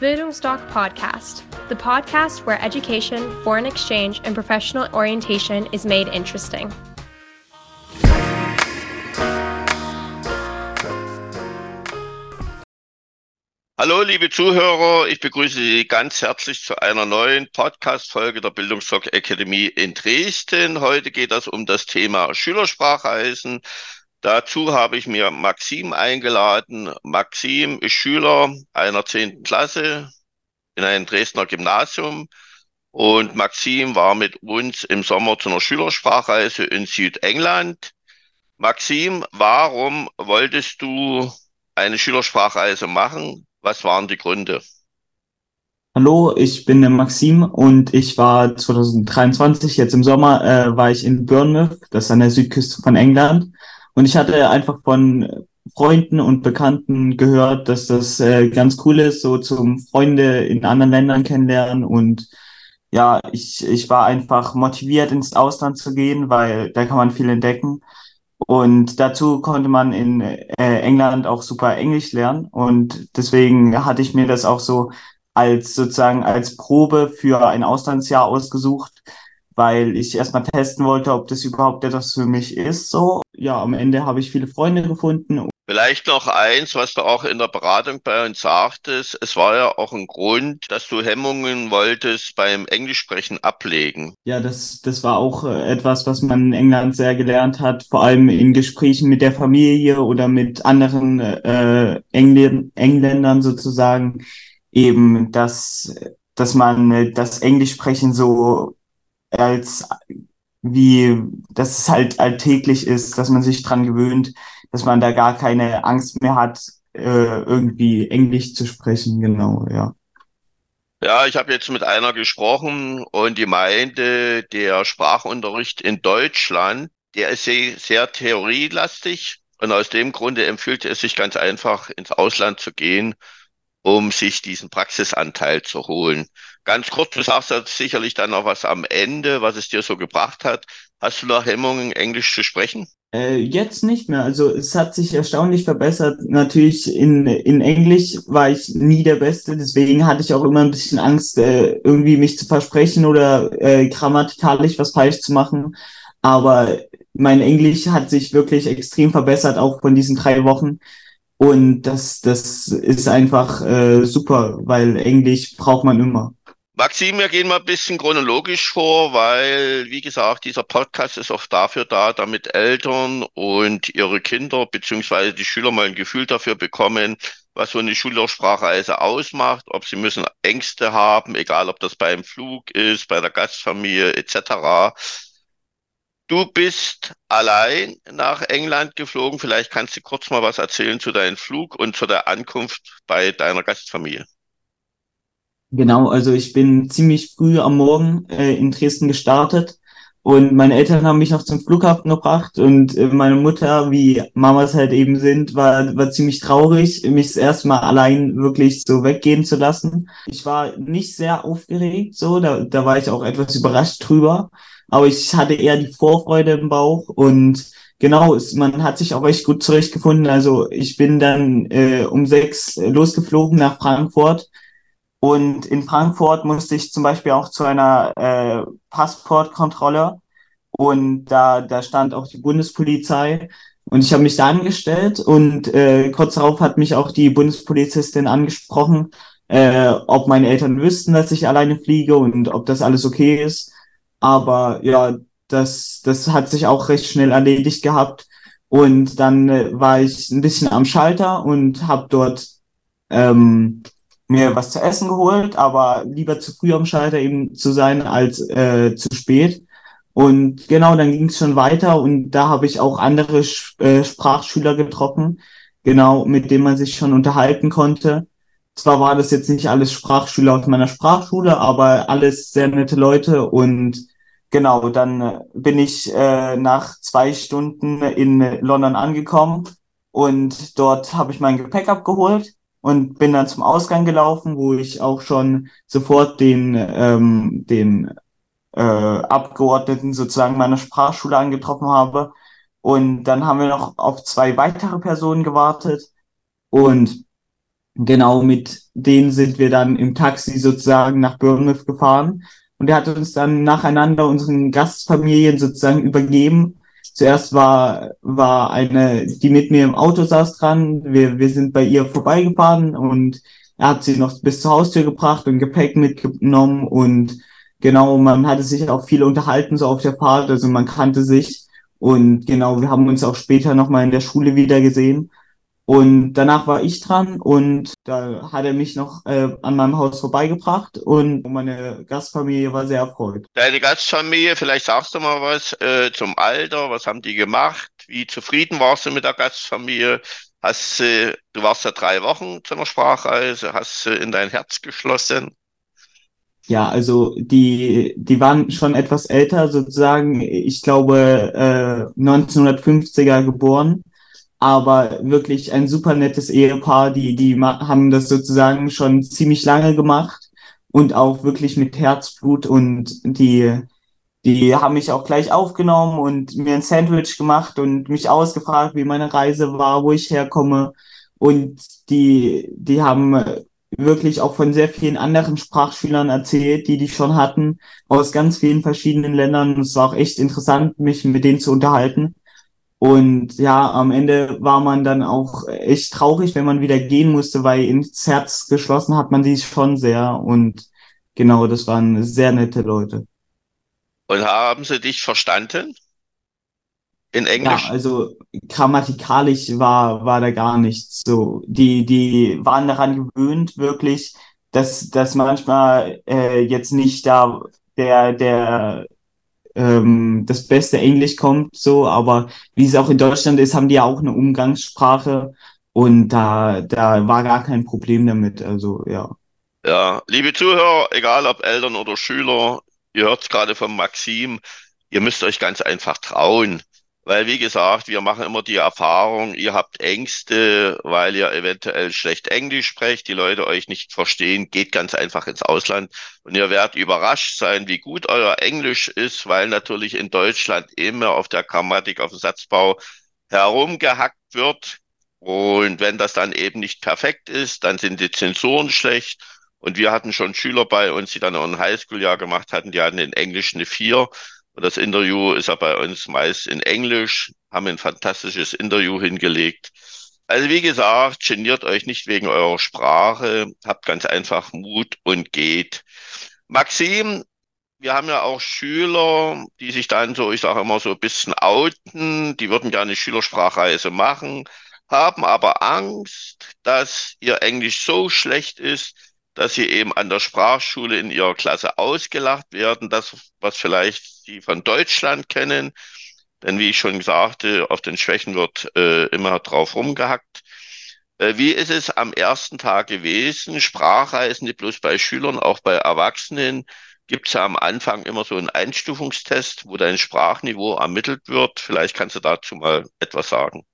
Bildungsdoc Podcast, the podcast where education, foreign exchange, and professional orientation is made interesting. Hallo, liebe Zuhörer, ich begrüße Sie ganz herzlich zu einer neuen Podcast-Folge der Bildungsdoc Akademie in Dresden. Heute geht es um das Thema Schülersprachreisen. Dazu habe ich mir Maxim eingeladen. Maxim ist Schüler einer zehnten Klasse in einem Dresdner Gymnasium. Und Maxim war mit uns im Sommer zu einer Schülersprachreise in Südengland. Maxim, warum wolltest du eine Schülersprachreise machen? Was waren die Gründe? Hallo, ich bin der Maxim und ich war 2023, jetzt im Sommer, äh, war ich in Bournemouth, das ist an der Südküste von England. Und ich hatte einfach von Freunden und Bekannten gehört, dass das äh, ganz cool ist, so zum Freunde in anderen Ländern kennenlernen. Und ja, ich, ich war einfach motiviert, ins Ausland zu gehen, weil da kann man viel entdecken. Und dazu konnte man in äh, England auch super Englisch lernen. Und deswegen hatte ich mir das auch so als sozusagen als Probe für ein Auslandsjahr ausgesucht, weil ich erstmal testen wollte, ob das überhaupt etwas für mich ist. So, ja, am Ende habe ich viele Freunde gefunden. Vielleicht noch eins, was du auch in der Beratung bei uns sagtest. Es war ja auch ein Grund, dass du Hemmungen wolltest beim Englischsprechen ablegen. Ja, das, das war auch äh, etwas, was man in England sehr gelernt hat, vor allem in Gesprächen mit der Familie oder mit anderen äh, Engl Engländern sozusagen, eben, dass, dass man äh, das Englischsprechen so als wie, dass es halt alltäglich ist, dass man sich dran gewöhnt, dass man da gar keine Angst mehr hat, äh, irgendwie Englisch zu sprechen, genau, ja. Ja, ich habe jetzt mit einer gesprochen und die meinte, der Sprachunterricht in Deutschland, der ist sehr, sehr theorielastig und aus dem Grunde empfiehlt es sich ganz einfach ins Ausland zu gehen um sich diesen Praxisanteil zu holen. Ganz kurz, du sagst sicherlich dann noch was am Ende, was es dir so gebracht hat. Hast du noch Hemmungen, Englisch zu sprechen? Äh, jetzt nicht mehr. Also es hat sich erstaunlich verbessert. Natürlich in, in Englisch war ich nie der Beste, deswegen hatte ich auch immer ein bisschen Angst, äh, irgendwie mich zu versprechen oder äh, grammatikalisch was falsch zu machen. Aber mein Englisch hat sich wirklich extrem verbessert, auch von diesen drei Wochen. Und das, das ist einfach äh, super, weil Englisch braucht man immer. Maxim, wir gehen mal ein bisschen chronologisch vor, weil, wie gesagt, dieser Podcast ist auch dafür da, damit Eltern und ihre Kinder beziehungsweise die Schüler mal ein Gefühl dafür bekommen, was so eine Schülersprachreise ausmacht, ob sie müssen Ängste haben, egal ob das beim Flug ist, bei der Gastfamilie etc. Du bist allein nach England geflogen. Vielleicht kannst du kurz mal was erzählen zu deinem Flug und zu der Ankunft bei deiner Gastfamilie. Genau, also ich bin ziemlich früh am Morgen äh, in Dresden gestartet und meine Eltern haben mich noch zum Flughafen gebracht und äh, meine Mutter, wie Mamas halt eben sind, war, war ziemlich traurig, mich das erste Mal allein wirklich so weggehen zu lassen. Ich war nicht sehr aufgeregt, so, da, da war ich auch etwas überrascht drüber aber ich hatte eher die Vorfreude im Bauch und genau, es, man hat sich auch echt gut zurechtgefunden. Also ich bin dann äh, um sechs losgeflogen nach Frankfurt und in Frankfurt musste ich zum Beispiel auch zu einer äh, Passportkontrolle und da, da stand auch die Bundespolizei und ich habe mich da angestellt und äh, kurz darauf hat mich auch die Bundespolizistin angesprochen, äh, ob meine Eltern wüssten, dass ich alleine fliege und ob das alles okay ist. Aber ja, das, das hat sich auch recht schnell erledigt gehabt. Und dann äh, war ich ein bisschen am Schalter und habe dort ähm, mir was zu essen geholt, aber lieber zu früh am Schalter eben zu sein als äh, zu spät. Und genau, dann ging es schon weiter und da habe ich auch andere äh, Sprachschüler getroffen, genau, mit denen man sich schon unterhalten konnte. Zwar war das jetzt nicht alles Sprachschüler aus meiner Sprachschule, aber alles sehr nette Leute und genau, dann äh, bin ich äh, nach zwei Stunden in London angekommen und dort habe ich mein Gepäck abgeholt und bin dann zum Ausgang gelaufen, wo ich auch schon sofort den, ähm, den äh, Abgeordneten sozusagen meiner Sprachschule angetroffen habe. Und dann haben wir noch auf zwei weitere Personen gewartet und genau mit denen sind wir dann im Taxi sozusagen nach Bournemouth gefahren. Und er hat uns dann nacheinander unseren Gastfamilien sozusagen übergeben. Zuerst war, war eine, die mit mir im Auto saß dran. Wir, wir sind bei ihr vorbeigefahren und er hat sie noch bis zur Haustür gebracht und Gepäck mitgenommen und genau, man hatte sich auch viel unterhalten so auf der Fahrt, also man kannte sich und genau, wir haben uns auch später nochmal in der Schule wieder gesehen. Und danach war ich dran und da hat er mich noch äh, an meinem Haus vorbeigebracht und meine Gastfamilie war sehr erfreut. Deine Gastfamilie, vielleicht sagst du mal was äh, zum Alter, was haben die gemacht? Wie zufrieden warst du mit der Gastfamilie? Hast äh, du warst ja drei Wochen zu einer Sprachreise, hast äh, in dein Herz geschlossen? Ja, also die, die waren schon etwas älter, sozusagen, ich glaube äh, 1950er geboren, aber wirklich ein super nettes Ehepaar, die, die haben das sozusagen schon ziemlich lange gemacht und auch wirklich mit Herzblut und die, die haben mich auch gleich aufgenommen und mir ein Sandwich gemacht und mich ausgefragt, wie meine Reise war, wo ich herkomme. Und die, die haben wirklich auch von sehr vielen anderen Sprachschülern erzählt, die die schon hatten, aus ganz vielen verschiedenen Ländern. Es war auch echt interessant, mich mit denen zu unterhalten. Und ja, am Ende war man dann auch echt traurig, wenn man wieder gehen musste, weil ins Herz geschlossen hat man sie schon sehr. Und genau, das waren sehr nette Leute. Und haben sie dich verstanden? In Englisch? Ja, also grammatikalisch war, war da gar nichts so. Die, die waren daran gewöhnt, wirklich, dass, dass manchmal äh, jetzt nicht da der, der ähm, das beste Englisch kommt, so, aber wie es auch in Deutschland ist, haben die ja auch eine Umgangssprache und da, da war gar kein Problem damit. Also ja. Ja, liebe Zuhörer, egal ob Eltern oder Schüler, ihr hört es gerade von Maxim, ihr müsst euch ganz einfach trauen. Weil, wie gesagt, wir machen immer die Erfahrung, ihr habt Ängste, weil ihr eventuell schlecht Englisch sprecht, die Leute euch nicht verstehen, geht ganz einfach ins Ausland und ihr werdet überrascht sein, wie gut euer Englisch ist, weil natürlich in Deutschland immer auf der Grammatik, auf dem Satzbau herumgehackt wird. Und wenn das dann eben nicht perfekt ist, dann sind die Zensuren schlecht. Und wir hatten schon Schüler bei uns, die dann noch ein Highschool-Jahr gemacht hatten, die hatten in Englisch eine Vier und das Interview ist ja bei uns meist in Englisch, haben ein fantastisches Interview hingelegt. Also wie gesagt, geniert euch nicht wegen eurer Sprache, habt ganz einfach Mut und geht. Maxim, wir haben ja auch Schüler, die sich dann so, ich sage immer so ein bisschen outen, die würden gerne Schülersprachreise machen, haben aber Angst, dass ihr Englisch so schlecht ist, dass sie eben an der Sprachschule in ihrer Klasse ausgelacht werden, das, was vielleicht sie von Deutschland kennen. Denn wie ich schon sagte, auf den Schwächen wird äh, immer drauf rumgehackt. Äh, wie ist es am ersten Tag gewesen? Sprachreisen, nicht bloß bei Schülern, auch bei Erwachsenen. Gibt es ja am Anfang immer so einen Einstufungstest, wo dein Sprachniveau ermittelt wird? Vielleicht kannst du dazu mal etwas sagen.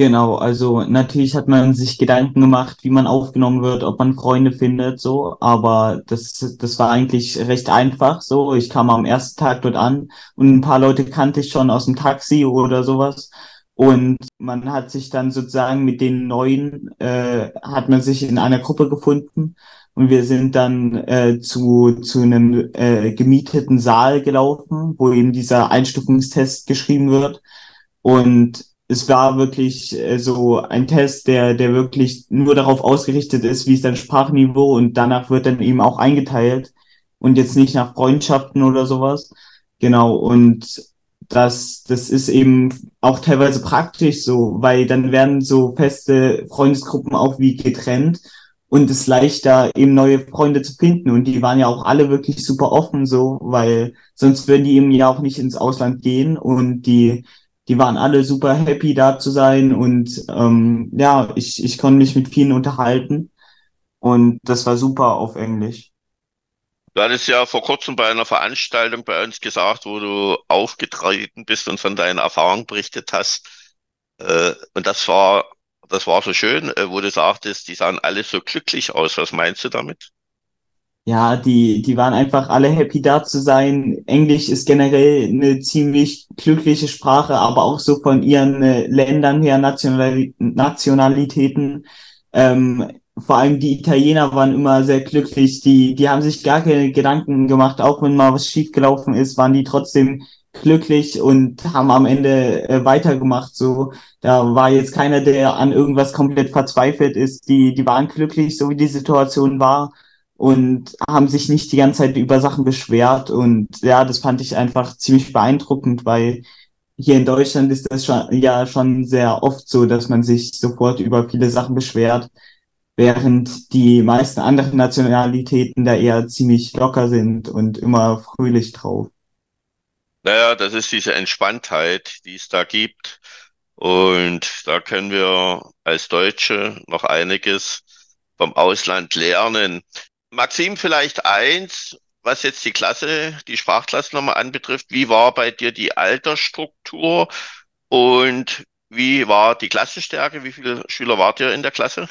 Genau, also natürlich hat man sich Gedanken gemacht, wie man aufgenommen wird, ob man Freunde findet, so, aber das, das war eigentlich recht einfach, so. Ich kam am ersten Tag dort an und ein paar Leute kannte ich schon aus dem Taxi oder sowas. Und man hat sich dann sozusagen mit den Neuen, äh, hat man sich in einer Gruppe gefunden und wir sind dann äh, zu, zu einem äh, gemieteten Saal gelaufen, wo eben dieser Einstufungstest geschrieben wird. Und es war wirklich äh, so ein Test, der, der wirklich nur darauf ausgerichtet ist, wie ist dein Sprachniveau und danach wird dann eben auch eingeteilt und jetzt nicht nach Freundschaften oder sowas. Genau, und das, das ist eben auch teilweise praktisch so, weil dann werden so feste Freundesgruppen auch wie getrennt und es leichter eben neue Freunde zu finden und die waren ja auch alle wirklich super offen so, weil sonst würden die eben ja auch nicht ins Ausland gehen und die die waren alle super happy da zu sein und ähm, ja, ich, ich konnte mich mit vielen unterhalten und das war super auf Englisch. Du hattest ja vor kurzem bei einer Veranstaltung bei uns gesagt, wo du aufgetreten bist und von deinen Erfahrungen berichtet hast. Äh, und das war, das war so schön, äh, wo du sagtest, die sahen alle so glücklich aus. Was meinst du damit? Ja, die, die waren einfach alle happy da zu sein. Englisch ist generell eine ziemlich glückliche Sprache, aber auch so von ihren äh, Ländern her, National Nationalitäten. ähm, vor allem die Italiener waren immer sehr glücklich. Die, die haben sich gar keine Gedanken gemacht, auch wenn mal was schiefgelaufen ist, waren die trotzdem glücklich und haben am Ende äh, weitergemacht. So, da war jetzt keiner, der an irgendwas komplett verzweifelt ist. Die, die waren glücklich, so wie die Situation war und haben sich nicht die ganze Zeit über Sachen beschwert. Und ja, das fand ich einfach ziemlich beeindruckend, weil hier in Deutschland ist das schon, ja schon sehr oft so, dass man sich sofort über viele Sachen beschwert, während die meisten anderen Nationalitäten da eher ziemlich locker sind und immer fröhlich drauf. Naja, das ist diese Entspanntheit, die es da gibt. Und da können wir als Deutsche noch einiges vom Ausland lernen. Maxim, vielleicht eins, was jetzt die Klasse, die Sprachklasse nochmal anbetrifft. Wie war bei dir die Altersstruktur und wie war die Klassenstärke? Wie viele Schüler wart ihr in der Klasse?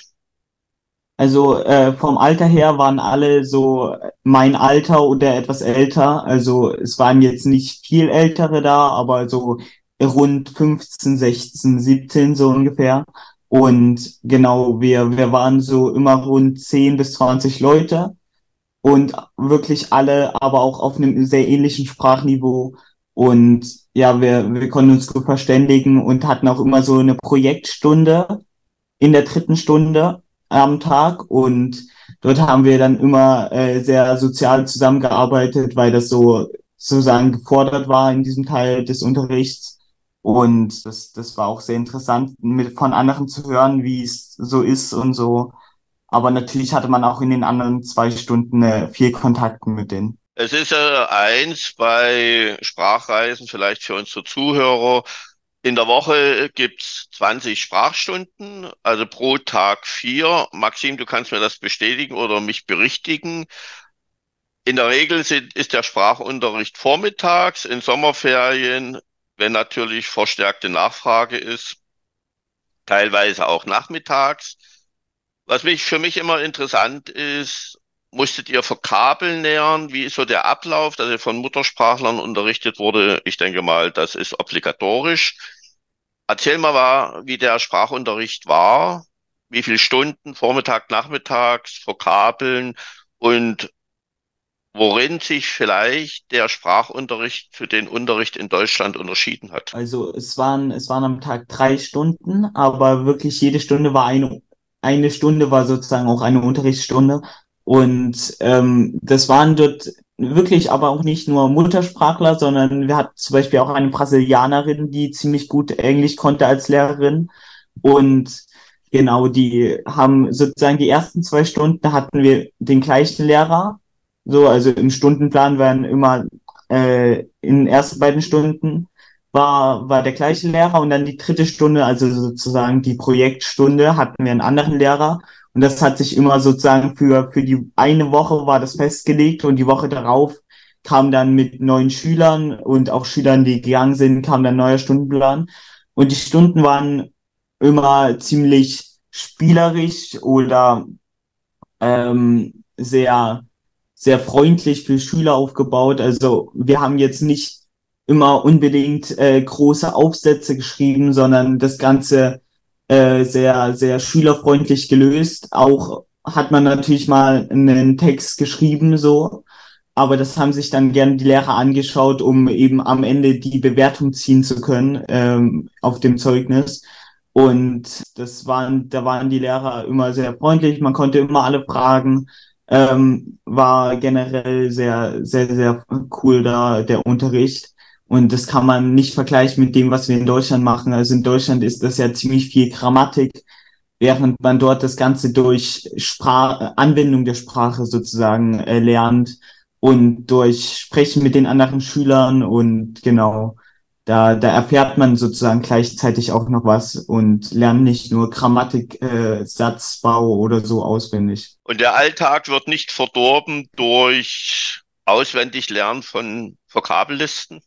Also äh, vom Alter her waren alle so mein Alter oder etwas älter. Also es waren jetzt nicht viel ältere da, aber so rund 15, 16, 17 so ungefähr. Und genau, wir, wir waren so immer rund 10 bis 20 Leute und wirklich alle, aber auch auf einem sehr ähnlichen Sprachniveau. Und ja, wir, wir konnten uns gut verständigen und hatten auch immer so eine Projektstunde in der dritten Stunde am Tag und dort haben wir dann immer äh, sehr sozial zusammengearbeitet, weil das so sozusagen gefordert war in diesem Teil des Unterrichts. Und das, das war auch sehr interessant, mit, von anderen zu hören, wie es so ist und so. Aber natürlich hatte man auch in den anderen zwei Stunden äh, viel Kontakten mit denen. Es ist äh, eins bei Sprachreisen, vielleicht für unsere Zuhörer, in der Woche gibt's 20 Sprachstunden, also pro Tag vier. Maxim, du kannst mir das bestätigen oder mich berichtigen. In der Regel sind, ist der Sprachunterricht vormittags, in Sommerferien, wenn natürlich verstärkte Nachfrage ist, teilweise auch nachmittags. Was mich für mich immer interessant ist, musstet ihr Vokabeln nähern? Wie ist so der Ablauf, dass ihr von Muttersprachlern unterrichtet wurde? Ich denke mal, das ist obligatorisch. Erzähl mal, wie der Sprachunterricht war, wie viele Stunden, Vormittag, Nachmittags, Vokabeln und worin sich vielleicht der Sprachunterricht für den Unterricht in Deutschland unterschieden hat. Also es waren, es waren am Tag drei Stunden, aber wirklich jede Stunde war eine, eine Stunde war sozusagen auch eine Unterrichtsstunde. Und ähm, das waren dort wirklich aber auch nicht nur Muttersprachler, sondern wir hatten zum Beispiel auch eine Brasilianerin, die ziemlich gut Englisch konnte als Lehrerin. Und genau, die haben sozusagen die ersten zwei Stunden hatten wir den gleichen Lehrer. So, also im Stundenplan waren immer äh, in den ersten beiden Stunden war, war der gleiche Lehrer und dann die dritte Stunde, also sozusagen die Projektstunde, hatten wir einen anderen Lehrer und das hat sich immer sozusagen für, für die eine Woche war das festgelegt und die Woche darauf kam dann mit neuen Schülern und auch Schülern, die gegangen sind, kam dann neuer Stundenplan. Und die Stunden waren immer ziemlich spielerisch oder ähm, sehr, sehr freundlich für Schüler aufgebaut. Also wir haben jetzt nicht immer unbedingt äh, große Aufsätze geschrieben, sondern das Ganze äh, sehr, sehr schülerfreundlich gelöst. Auch hat man natürlich mal einen Text geschrieben, so. Aber das haben sich dann gerne die Lehrer angeschaut, um eben am Ende die Bewertung ziehen zu können ähm, auf dem Zeugnis. Und das waren, da waren die Lehrer immer sehr freundlich. Man konnte immer alle fragen. Ähm, war generell sehr, sehr, sehr cool da der Unterricht. Und das kann man nicht vergleichen mit dem, was wir in Deutschland machen. Also in Deutschland ist das ja ziemlich viel Grammatik, während man dort das Ganze durch Sprach Anwendung der Sprache sozusagen äh, lernt und durch Sprechen mit den anderen Schülern und genau, da, da erfährt man sozusagen gleichzeitig auch noch was und lernt nicht nur Grammatik, äh, Satzbau oder so auswendig. Und der Alltag wird nicht verdorben durch auswendig Lernen von Vokabellisten?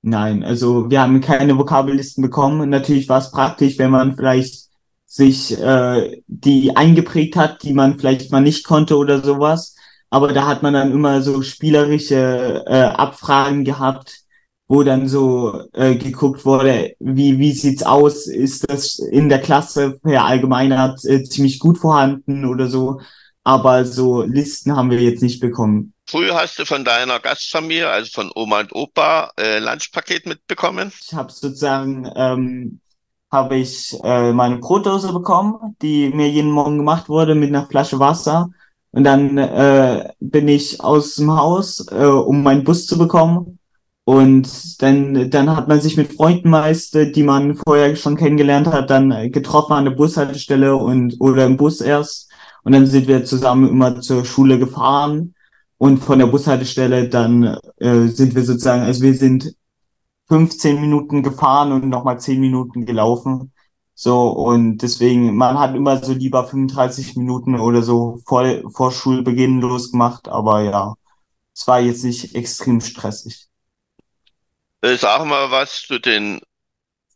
Nein, also wir haben keine Vokabellisten bekommen. Natürlich war es praktisch, wenn man vielleicht sich äh, die eingeprägt hat, die man vielleicht mal nicht konnte oder sowas. Aber da hat man dann immer so spielerische äh, Abfragen gehabt, wo dann so äh, geguckt wurde, wie, wie sieht's aus? Ist das in der Klasse per Allgemeinheit äh, ziemlich gut vorhanden oder so? Aber so Listen haben wir jetzt nicht bekommen. Früher hast du von deiner Gastfamilie, also von Oma und Opa, äh, Lunchpaket mitbekommen? Ich habe sozusagen, ähm, habe ich äh, meine Brotdose bekommen, die mir jeden Morgen gemacht wurde mit einer Flasche Wasser. Und dann äh, bin ich aus dem Haus, äh, um meinen Bus zu bekommen. Und dann, dann hat man sich mit Freunden meist, die man vorher schon kennengelernt hat, dann getroffen an der Bushaltestelle und oder im Bus erst. Und dann sind wir zusammen immer zur Schule gefahren. Und von der Bushaltestelle dann äh, sind wir sozusagen, also wir sind 15 Minuten gefahren und nochmal 10 Minuten gelaufen. So, und deswegen, man hat immer so lieber 35 Minuten oder so voll vor Schulbeginn losgemacht, aber ja, es war jetzt nicht extrem stressig. Äh, sag mal was zu den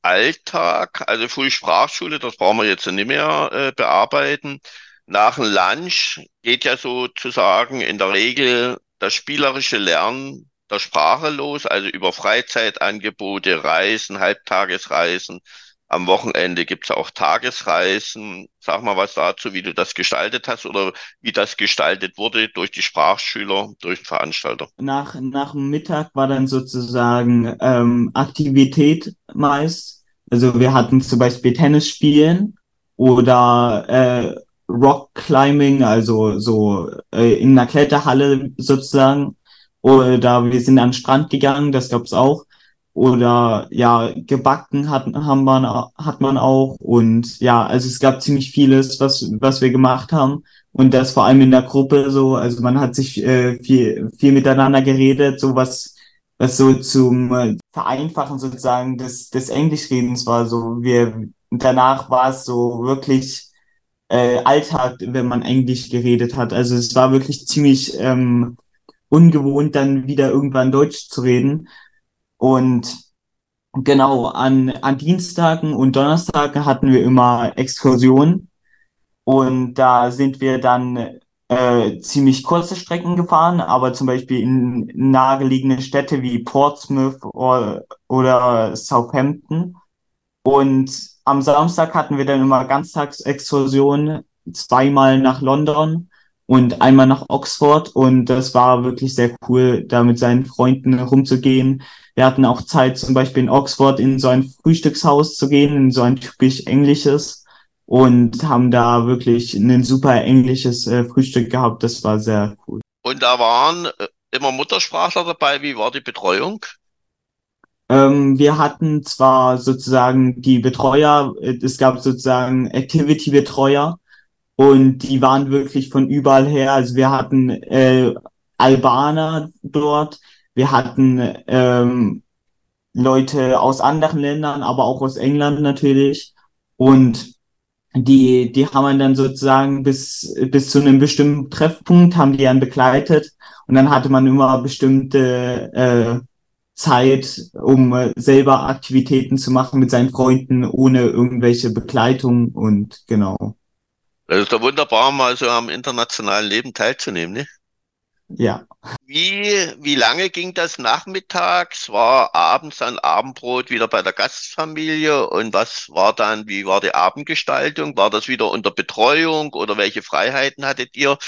Alltag, also Frühsprachschule, das brauchen wir jetzt nicht mehr äh, bearbeiten. Nach dem Lunch geht ja sozusagen in der Regel das spielerische Lernen der Sprache los, also über Freizeitangebote, Reisen, Halbtagesreisen. Am Wochenende gibt's auch Tagesreisen. Sag mal was dazu, wie du das gestaltet hast oder wie das gestaltet wurde durch die Sprachschüler, durch den Veranstalter. Nach, nach dem Mittag war dann sozusagen ähm, Aktivität meist. Also wir hatten zum Beispiel Tennis spielen oder äh, Rock Climbing, also so äh, in einer Kletterhalle sozusagen. Oder wir sind an den Strand gegangen, das gab's auch oder ja, gebacken hat, haben man, hat man auch. Und ja, also es gab ziemlich vieles, was, was wir gemacht haben. Und das vor allem in der Gruppe so, also man hat sich äh, viel, viel miteinander geredet, so was, was so zum äh, Vereinfachen sozusagen des, des Englischredens war. So wir danach war es so wirklich äh, Alltag, wenn man Englisch geredet hat. Also es war wirklich ziemlich ähm, ungewohnt, dann wieder irgendwann Deutsch zu reden. Und genau, an, an Dienstagen und Donnerstagen hatten wir immer Exkursionen. Und da sind wir dann äh, ziemlich kurze Strecken gefahren, aber zum Beispiel in nahegelegene Städte wie Portsmouth oder, oder Southampton. Und am Samstag hatten wir dann immer Ganztagsexkursionen, zweimal nach London und einmal nach Oxford. Und das war wirklich sehr cool, da mit seinen Freunden rumzugehen, wir hatten auch Zeit, zum Beispiel in Oxford in so ein Frühstückshaus zu gehen, in so ein typisch englisches und haben da wirklich ein super englisches äh, Frühstück gehabt. Das war sehr cool. Und da waren äh, immer Muttersprachler dabei. Wie war die Betreuung? Ähm, wir hatten zwar sozusagen die Betreuer, äh, es gab sozusagen Activity-Betreuer und die waren wirklich von überall her. Also wir hatten äh, Albaner dort, wir hatten ähm, Leute aus anderen Ländern, aber auch aus England natürlich. Und die, die haben dann sozusagen bis, bis zu einem bestimmten Treffpunkt haben die dann begleitet. Und dann hatte man immer bestimmte äh, Zeit, um äh, selber Aktivitäten zu machen mit seinen Freunden, ohne irgendwelche Begleitung und genau. Das ist doch wunderbar, mal so am internationalen Leben teilzunehmen, ne? Ja. Wie, wie lange ging das nachmittags? War abends ein Abendbrot wieder bei der Gastfamilie? Und was war dann, wie war die Abendgestaltung? War das wieder unter Betreuung oder welche Freiheiten hattet ihr?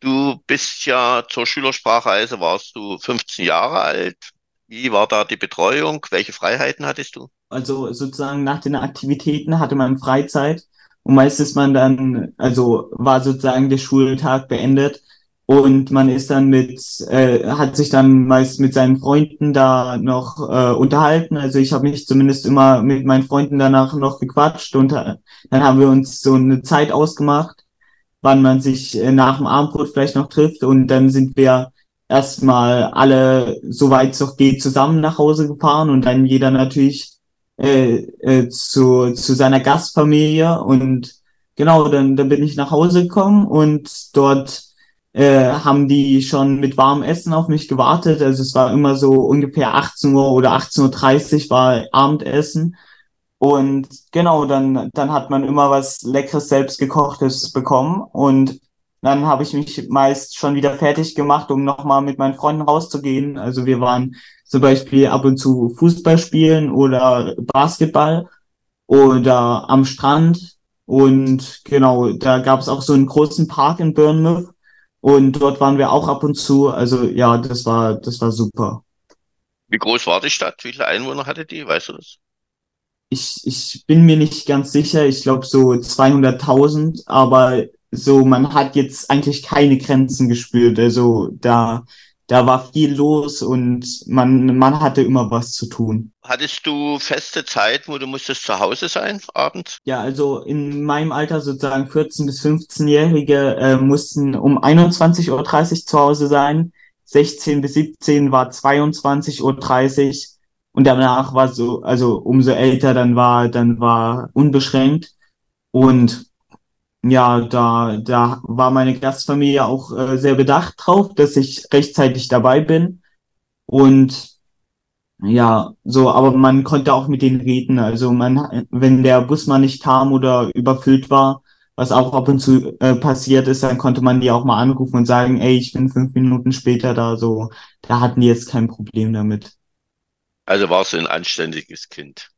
Du bist ja zur Schülersprachreise, warst du 15 Jahre alt. Wie war da die Betreuung? Welche Freiheiten hattest du? Also sozusagen nach den Aktivitäten hatte man Freizeit und meistens man dann, also war sozusagen der Schultag beendet und man ist dann mit, äh, hat sich dann meist mit seinen Freunden da noch äh, unterhalten. Also ich habe mich zumindest immer mit meinen Freunden danach noch gequatscht und äh, dann haben wir uns so eine Zeit ausgemacht, wann man sich äh, nach dem Abendbrot vielleicht noch trifft. Und dann sind wir erstmal alle, soweit es noch geht, zusammen nach Hause gefahren und dann jeder natürlich äh, äh, zu, zu seiner Gastfamilie. Und genau, dann, dann bin ich nach Hause gekommen und dort äh, haben die schon mit warmem Essen auf mich gewartet. Also es war immer so ungefähr 18 Uhr oder 18.30 Uhr war Abendessen. Und genau, dann, dann hat man immer was Leckeres selbst gekochtes bekommen. Und Dann habe ich mich meist schon wieder fertig gemacht, um nochmal mit meinen Freunden rauszugehen. Also wir waren zum Beispiel ab und zu Fußball spielen oder Basketball oder am Strand. Und genau, da gab es auch so einen großen Park in Bournemouth. Und dort waren wir auch ab und zu. Also ja, das war, das war super. Wie groß war die Stadt? Wie viele Einwohner hatte die? Weißt du das? Ich, ich bin mir nicht ganz sicher. Ich glaube so 200.000, aber so, man hat jetzt eigentlich keine Grenzen gespürt. Also da, da war viel los und man, man hatte immer was zu tun. Hattest du feste Zeiten, wo du musstest zu Hause sein, abends? Ja, also in meinem Alter sozusagen 14- bis 15-Jährige äh, mussten um 21.30 Uhr zu Hause sein. 16 bis 17 war 22.30 Uhr und danach war so, also umso älter dann war, dann war unbeschränkt. Und ja, da, da war meine Gastfamilie auch äh, sehr bedacht drauf, dass ich rechtzeitig dabei bin. Und ja, so, aber man konnte auch mit denen reden. Also man, wenn der Bus mal nicht kam oder überfüllt war, was auch ab und zu äh, passiert ist, dann konnte man die auch mal anrufen und sagen, ey, ich bin fünf Minuten später da. So, da hatten die jetzt kein Problem damit. Also warst du ein anständiges Kind.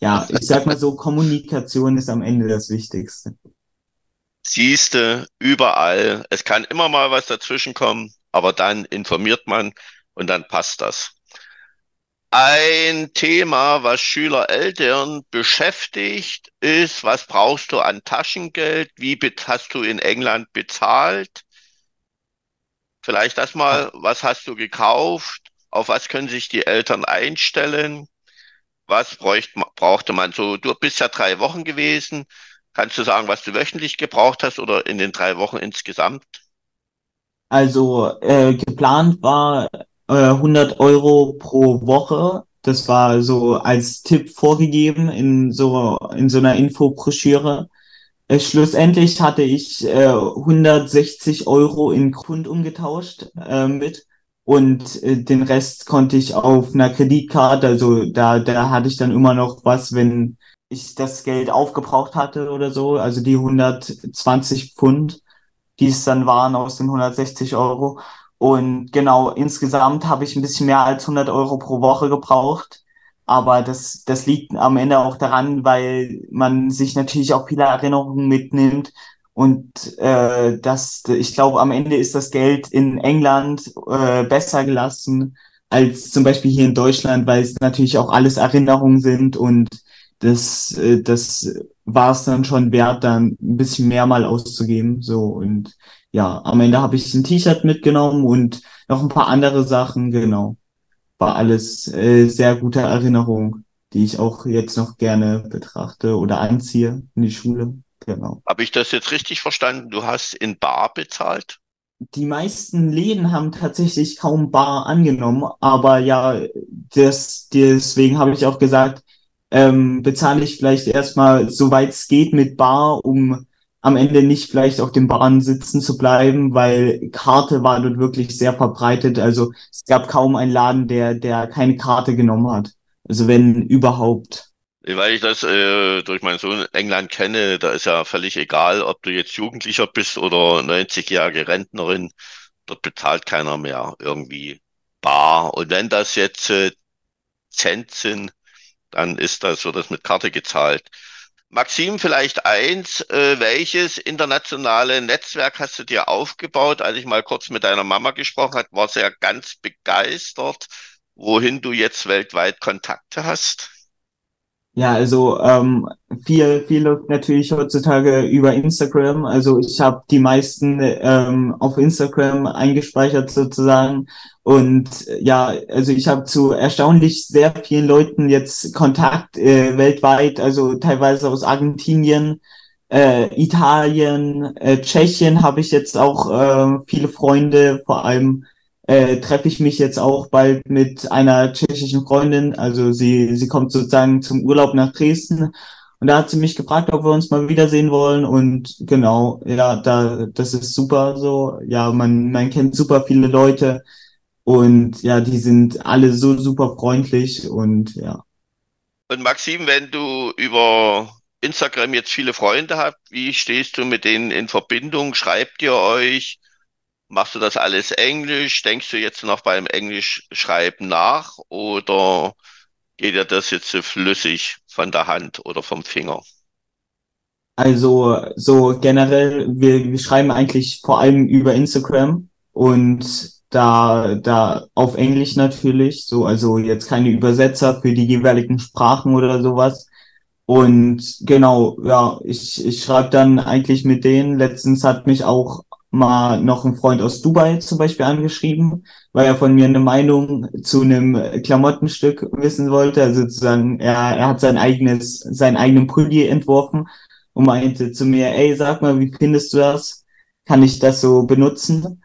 Ja, ich sag mal so, Kommunikation ist am Ende das Wichtigste. Siehste, überall. Es kann immer mal was dazwischen kommen, aber dann informiert man und dann passt das. Ein Thema, was Schülereltern beschäftigt, ist, was brauchst du an Taschengeld? Wie hast du in England bezahlt? Vielleicht das mal, was hast du gekauft? Auf was können sich die Eltern einstellen? Was bräuchte, brauchte man so? Du bist ja drei Wochen gewesen. Kannst du sagen, was du wöchentlich gebraucht hast oder in den drei Wochen insgesamt? Also äh, geplant war äh, 100 Euro pro Woche. Das war so als Tipp vorgegeben in so in so einer Infobroschüre. Äh, schlussendlich hatte ich äh, 160 Euro in Grund umgetauscht äh, mit und äh, den Rest konnte ich auf einer Kreditkarte, also da da hatte ich dann immer noch was, wenn ich das Geld aufgebraucht hatte oder so, also die 120 Pfund, die es dann waren aus den 160 Euro. Und genau, insgesamt habe ich ein bisschen mehr als 100 Euro pro Woche gebraucht. Aber das, das liegt am Ende auch daran, weil man sich natürlich auch viele Erinnerungen mitnimmt. Und äh, das, ich glaube, am Ende ist das Geld in England äh, besser gelassen als zum Beispiel hier in Deutschland, weil es natürlich auch alles Erinnerungen sind und das, äh, das war es dann schon wert, dann ein bisschen mehr mal auszugeben. So und ja, am Ende habe ich ein T-Shirt mitgenommen und noch ein paar andere Sachen, genau. War alles äh, sehr gute Erinnerung, die ich auch jetzt noch gerne betrachte oder anziehe in die Schule. Genau. Habe ich das jetzt richtig verstanden? Du hast in Bar bezahlt? Die meisten Läden haben tatsächlich kaum Bar angenommen, aber ja, das, deswegen habe ich auch gesagt, ähm, bezahle ich vielleicht erstmal, soweit es geht, mit Bar, um am Ende nicht vielleicht auf dem Bahn sitzen zu bleiben, weil Karte war dort wirklich sehr verbreitet. Also es gab kaum einen Laden, der, der keine Karte genommen hat. Also wenn überhaupt. Weil ich das äh, durch meinen Sohn England kenne, da ist ja völlig egal, ob du jetzt Jugendlicher bist oder 90-jährige Rentnerin, dort bezahlt keiner mehr irgendwie bar. Und wenn das jetzt äh, Cent sind, dann ist das, wird das mit Karte gezahlt. Maxim, vielleicht eins, äh, welches internationale Netzwerk hast du dir aufgebaut? Als ich mal kurz mit deiner Mama gesprochen habe, war sie ja ganz begeistert, wohin du jetzt weltweit Kontakte hast. Ja, also ähm, viel, viel läuft natürlich heutzutage über Instagram. Also ich habe die meisten ähm, auf Instagram eingespeichert sozusagen. Und ja, also ich habe zu erstaunlich sehr vielen Leuten jetzt Kontakt äh, weltweit, also teilweise aus Argentinien, äh, Italien, äh, Tschechien habe ich jetzt auch äh, viele Freunde, vor allem äh, treffe ich mich jetzt auch bald mit einer tschechischen Freundin. Also sie, sie kommt sozusagen zum Urlaub nach Dresden. Und da hat sie mich gefragt, ob wir uns mal wiedersehen wollen. Und genau, ja, da, das ist super so. Ja, man, man kennt super viele Leute. Und ja, die sind alle so super freundlich und ja. Und Maxim, wenn du über Instagram jetzt viele Freunde habt, wie stehst du mit denen in Verbindung? Schreibt ihr euch? Machst du das alles Englisch? Denkst du jetzt noch beim Englischschreiben nach oder geht dir das jetzt so flüssig von der Hand oder vom Finger? Also so generell, wir, wir schreiben eigentlich vor allem über Instagram und da, da auf Englisch natürlich, so, also jetzt keine Übersetzer für die jeweiligen Sprachen oder sowas. Und genau, ja, ich, ich schreibe dann eigentlich mit denen. Letztens hat mich auch mal noch ein Freund aus Dubai zum Beispiel angeschrieben, weil er von mir eine Meinung zu einem Klamottenstück wissen wollte. Also sozusagen, er, er hat sein eigenes, seinen eigenen Pulli entworfen und meinte zu mir, ey, sag mal, wie findest du das? Kann ich das so benutzen?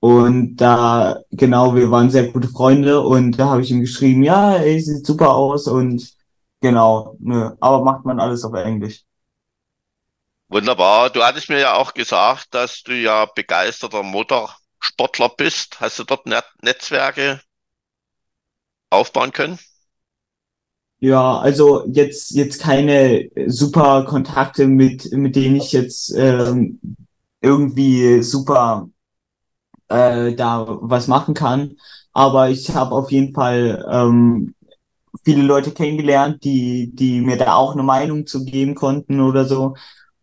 Und da, genau, wir waren sehr gute Freunde und da habe ich ihm geschrieben, ja, ey, sieht super aus und genau, nö, aber macht man alles auf Englisch. Wunderbar. Du hattest mir ja auch gesagt, dass du ja begeisterter Motorsportler bist. Hast du dort Net Netzwerke aufbauen können? Ja, also jetzt jetzt keine super Kontakte mit mit denen ich jetzt ähm, irgendwie super äh, da was machen kann. Aber ich habe auf jeden Fall ähm, viele Leute kennengelernt, die, die mir da auch eine Meinung zu geben konnten oder so.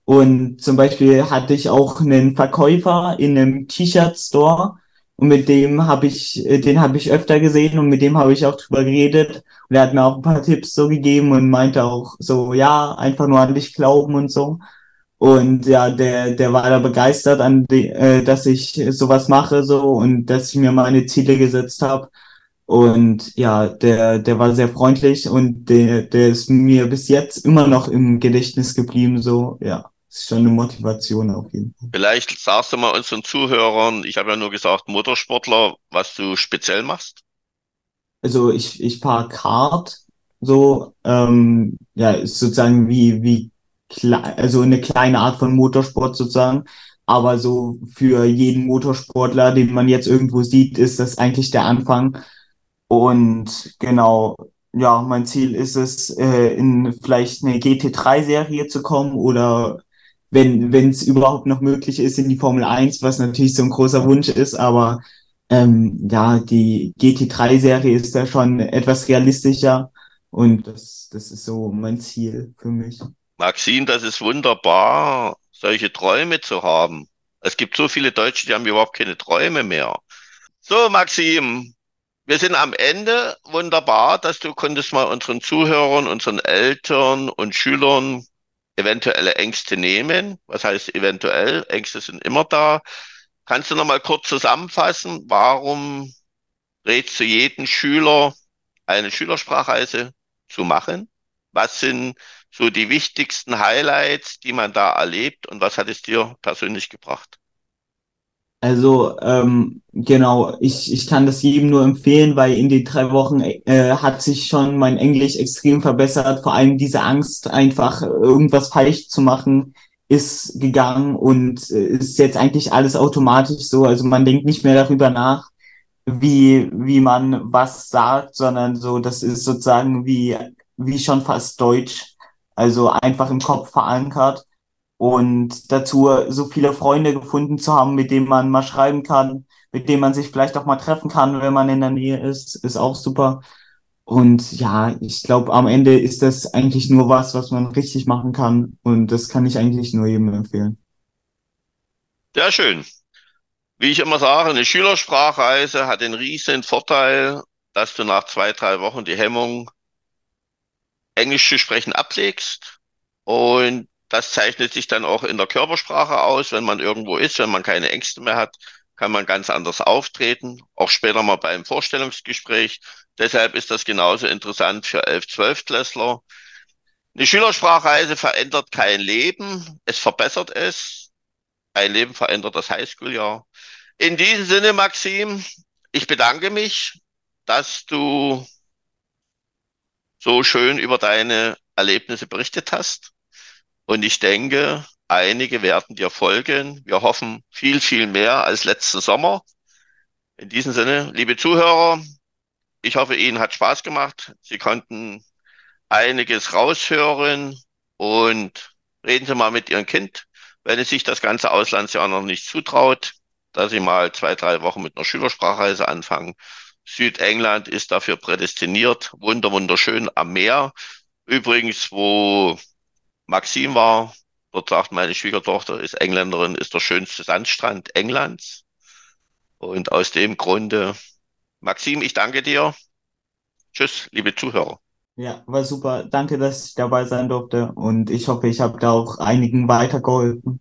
Und zum Beispiel hatte ich auch einen Verkäufer in einem T-Shirt-Store und mit dem habe ich, äh, den habe ich öfter gesehen und mit dem habe ich auch drüber geredet. Und er hat mir auch ein paar Tipps so gegeben und meinte auch so, ja, einfach nur an dich glauben und so. Und ja, der, der war da begeistert, an die, äh, dass ich sowas mache so und dass ich mir meine Ziele gesetzt habe. Und ja, der, der war sehr freundlich und der, der ist mir bis jetzt immer noch im Gedächtnis geblieben. So, ja, ist schon eine Motivation auf jeden Fall. Vielleicht sagst du mal unseren Zuhörern, ich habe ja nur gesagt, Motorsportler, was du speziell machst. Also ich, ich fahre Kart, so, ähm, ja, ist sozusagen wie, wie also eine kleine Art von Motorsport sozusagen. Aber so für jeden Motorsportler, den man jetzt irgendwo sieht, ist das eigentlich der Anfang. Und genau, ja, mein Ziel ist es, äh, in vielleicht eine GT3-Serie zu kommen oder wenn wenn es überhaupt noch möglich ist, in die Formel 1, was natürlich so ein großer Wunsch ist, aber ähm, ja, die GT3-Serie ist da schon etwas realistischer und das, das ist so mein Ziel für mich. Maxim, das ist wunderbar, solche Träume zu haben. Es gibt so viele Deutsche, die haben überhaupt keine Träume mehr. So, Maxim, wir sind am Ende. Wunderbar, dass du konntest mal unseren Zuhörern, unseren Eltern und Schülern eventuelle Ängste nehmen. Was heißt eventuell? Ängste sind immer da. Kannst du noch mal kurz zusammenfassen, warum rätst du jeden Schüler, eine Schülersprachreise zu machen? Was sind so die wichtigsten Highlights, die man da erlebt und was hat es dir persönlich gebracht? Also ähm, genau, ich, ich kann das jedem nur empfehlen, weil in den drei Wochen äh, hat sich schon mein Englisch extrem verbessert. Vor allem diese Angst, einfach irgendwas falsch zu machen, ist gegangen und äh, ist jetzt eigentlich alles automatisch so. Also man denkt nicht mehr darüber nach, wie, wie man was sagt, sondern so, das ist sozusagen wie, wie schon fast Deutsch also einfach im Kopf verankert. Und dazu so viele Freunde gefunden zu haben, mit denen man mal schreiben kann, mit denen man sich vielleicht auch mal treffen kann, wenn man in der Nähe ist, ist auch super. Und ja, ich glaube, am Ende ist das eigentlich nur was, was man richtig machen kann. Und das kann ich eigentlich nur jedem empfehlen. Sehr schön. Wie ich immer sage, eine Schülersprachreise hat den riesen Vorteil, dass du nach zwei, drei Wochen die Hemmung Englisch zu sprechen ablegst. Und das zeichnet sich dann auch in der Körpersprache aus, wenn man irgendwo ist, wenn man keine Ängste mehr hat, kann man ganz anders auftreten, auch später mal beim Vorstellungsgespräch. Deshalb ist das genauso interessant für 11, 12 Klässler. Eine Schülersprachreise verändert kein Leben, es verbessert es. Ein Leben verändert das Highschool-Jahr. In diesem Sinne, Maxim, ich bedanke mich, dass du so schön über deine Erlebnisse berichtet hast. Und ich denke, einige werden dir folgen. Wir hoffen viel, viel mehr als letzten Sommer. In diesem Sinne, liebe Zuhörer, ich hoffe, Ihnen hat Spaß gemacht. Sie konnten einiges raushören und reden Sie mal mit Ihrem Kind, wenn es sich das ganze Auslandsjahr noch nicht zutraut, dass Sie mal zwei, drei Wochen mit einer Schülersprachreise anfangen. Südengland ist dafür prädestiniert, wunder, wunderschön am Meer. Übrigens, wo Maxim war, dort sagt meine Schwiegertochter, ist Engländerin, ist der schönste Sandstrand Englands. Und aus dem Grunde, Maxim, ich danke dir. Tschüss, liebe Zuhörer. Ja, war super. Danke, dass ich dabei sein durfte und ich hoffe, ich habe da auch einigen weitergeholfen.